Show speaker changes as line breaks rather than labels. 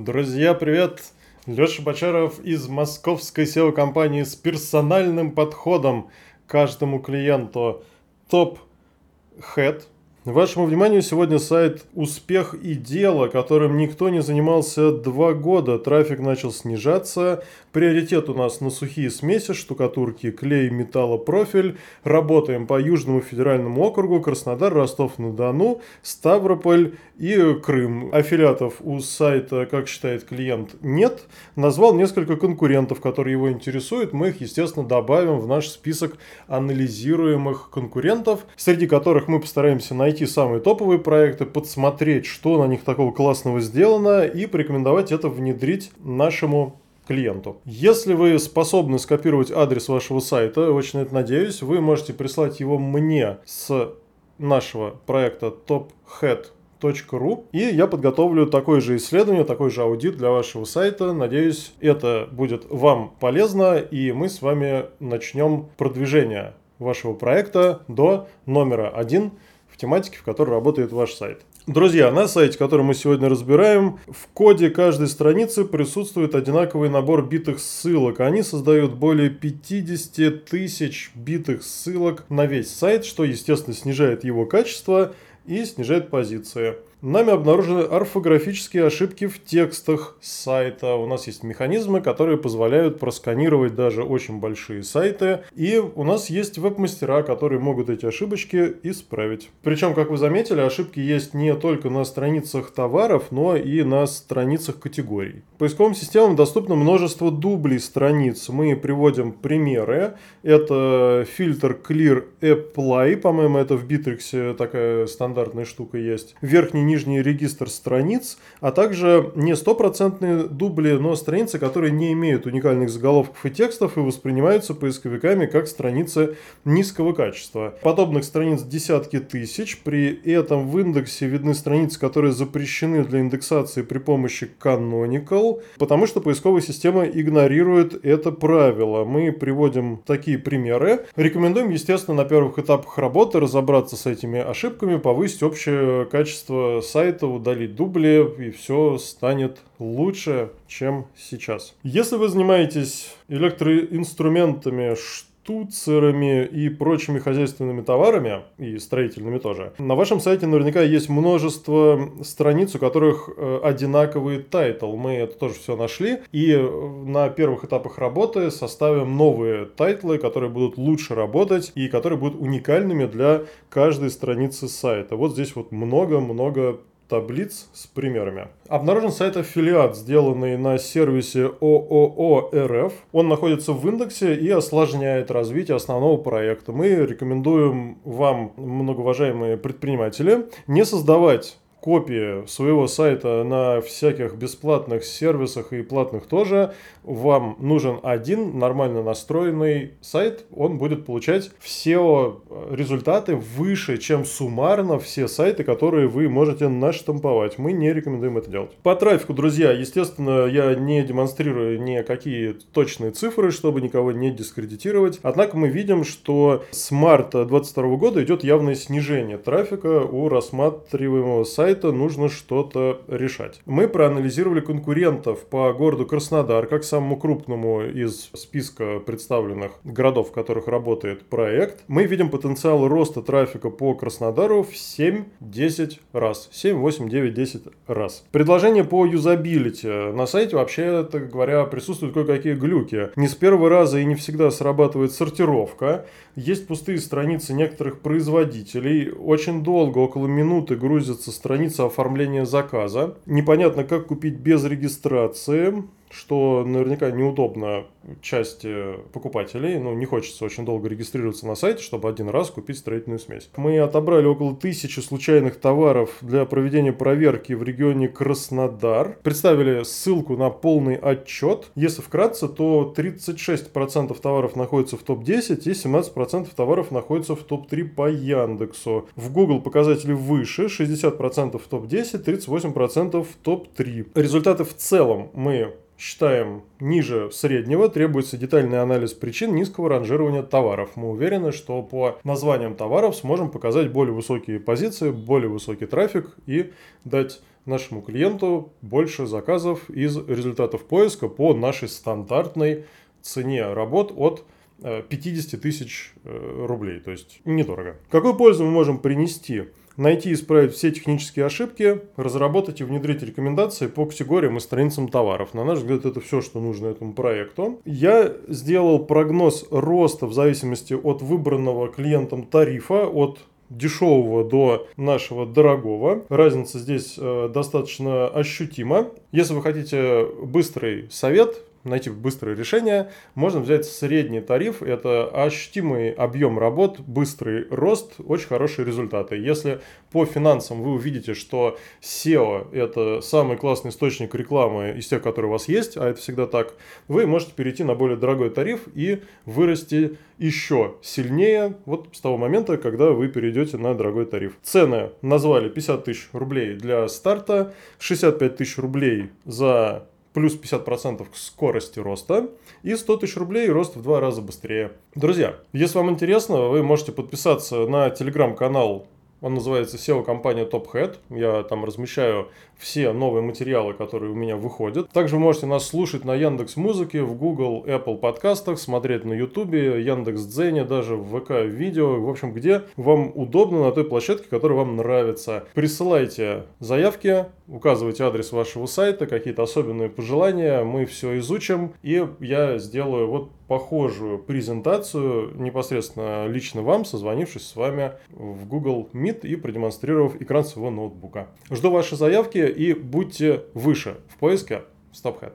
Друзья, привет! Леша Бочаров из московской SEO-компании с персональным подходом к каждому клиенту. Топ Head – Вашему вниманию сегодня сайт «Успех и дело», которым никто не занимался два года. Трафик начал снижаться. Приоритет у нас на сухие смеси, штукатурки, клей, металлопрофиль. Работаем по Южному федеральному округу, Краснодар, Ростов-на-Дону, Ставрополь и Крым. Аффилиатов у сайта, как считает клиент, нет. Назвал несколько конкурентов, которые его интересуют. Мы их, естественно, добавим в наш список анализируемых конкурентов, среди которых мы постараемся найти найти самые топовые проекты, подсмотреть, что на них такого классного сделано и порекомендовать это внедрить нашему клиенту. Если вы способны скопировать адрес вашего сайта, очень это надеюсь, вы можете прислать его мне с нашего проекта tophead.ru и я подготовлю такое же исследование, такой же аудит для вашего сайта. Надеюсь, это будет вам полезно и мы с вами начнем продвижение вашего проекта до номера один – тематике, в которой работает ваш сайт. Друзья, на сайте, который мы сегодня разбираем, в коде каждой страницы присутствует одинаковый набор битых ссылок. Они создают более 50 тысяч битых ссылок на весь сайт, что, естественно, снижает его качество и снижает позиции. Нами обнаружены орфографические ошибки в текстах сайта. У нас есть механизмы, которые позволяют просканировать даже очень большие сайты. И у нас есть веб-мастера, которые могут эти ошибочки исправить. Причем, как вы заметили, ошибки есть не только на страницах товаров, но и на страницах категорий. Поисковым системам доступно множество дублей страниц. Мы приводим примеры. Это фильтр Clear Apply, по-моему, это в Bittrex такая стандартная штука есть. Верхний нижний регистр страниц, а также не стопроцентные дубли, но страницы, которые не имеют уникальных заголовков и текстов и воспринимаются поисковиками как страницы низкого качества. Подобных страниц десятки тысяч, при этом в индексе видны страницы, которые запрещены для индексации при помощи Canonical, потому что поисковая система игнорирует это правило. Мы приводим такие примеры. Рекомендуем, естественно, на первых этапах работы разобраться с этими ошибками, повысить общее качество сайта, удалить дубли, и все станет лучше, чем сейчас. Если вы занимаетесь электроинструментами, штуцерами и прочими хозяйственными товарами, и строительными тоже, на вашем сайте наверняка есть множество страниц, у которых э, одинаковый title. Мы это тоже все нашли, и на первых этапах работы составим новые title ы, которые будут лучше работать и которые будут уникальными для каждой страницы сайта. Вот здесь вот много-много таблиц с примерами. Обнаружен сайт affiliate, сделанный на сервисе ООО РФ. Он находится в индексе и осложняет развитие основного проекта. Мы рекомендуем вам, многоуважаемые предприниматели, не создавать копии своего сайта на всяких бесплатных сервисах и платных тоже, вам нужен один нормально настроенный сайт, он будет получать все результаты выше, чем суммарно все сайты, которые вы можете наштамповать. Мы не рекомендуем это делать. По трафику, друзья, естественно, я не демонстрирую никакие точные цифры, чтобы никого не дискредитировать. Однако мы видим, что с марта 2022 года идет явное снижение трафика у рассматриваемого сайта сайта нужно что-то решать. Мы проанализировали конкурентов по городу Краснодар, как самому крупному из списка представленных городов, в которых работает проект. Мы видим потенциал роста трафика по Краснодару в 7-10 раз. 7, 8, 9, 10 раз. Предложение по юзабилити. На сайте вообще, так говоря, присутствуют кое-какие глюки. Не с первого раза и не всегда срабатывает сортировка. Есть пустые страницы некоторых производителей. Очень долго, около минуты грузятся страницы страница оформления заказа. Непонятно, как купить без регистрации что наверняка неудобно части покупателей, ну, не хочется очень долго регистрироваться на сайте, чтобы один раз купить строительную смесь. Мы отобрали около тысячи случайных товаров для проведения проверки в регионе Краснодар. Представили ссылку на полный отчет. Если вкратце, то 36% товаров находится в топ-10 и 17% товаров находится в топ-3 по Яндексу. В Google показатели выше, 60% в топ-10, 38% в топ-3. Результаты в целом мы считаем ниже среднего, требуется детальный анализ причин низкого ранжирования товаров. Мы уверены, что по названиям товаров сможем показать более высокие позиции, более высокий трафик и дать нашему клиенту больше заказов из результатов поиска по нашей стандартной цене работ от 50 э, тысяч э, рублей, то есть недорого. Какую пользу мы можем принести? Найти и исправить все технические ошибки, разработать и внедрить рекомендации по категориям и страницам товаров. На наш взгляд, это все, что нужно этому проекту. Я сделал прогноз роста в зависимости от выбранного клиентом тарифа, от дешевого до нашего дорогого. Разница здесь э, достаточно ощутима. Если вы хотите быстрый совет, найти быстрое решение, можно взять средний тариф. Это ощутимый объем работ, быстрый рост, очень хорошие результаты. Если по финансам вы увидите, что SEO – это самый классный источник рекламы из тех, которые у вас есть, а это всегда так, вы можете перейти на более дорогой тариф и вырасти еще сильнее вот с того момента, когда вы перейдете на дорогой тариф. Цены назвали 50 тысяч рублей для старта, 65 тысяч рублей за плюс 50% к скорости роста и 100 тысяч рублей рост в два раза быстрее. Друзья, если вам интересно, вы можете подписаться на телеграм-канал он называется SEO-компания Top Hat. Я там размещаю все новые материалы, которые у меня выходят. Также вы можете нас слушать на Яндекс Музыке, в Google, Apple подкастах, смотреть на YouTube, Яндекс Дзене, даже в ВК видео. В общем, где вам удобно на той площадке, которая вам нравится. Присылайте заявки, указывайте адрес вашего сайта, какие-то особенные пожелания. Мы все изучим. И я сделаю вот похожую презентацию непосредственно лично вам, созвонившись с вами в Google Meet и продемонстрировав экран своего ноутбука. Жду ваши заявки и будьте выше в поиске StopHead.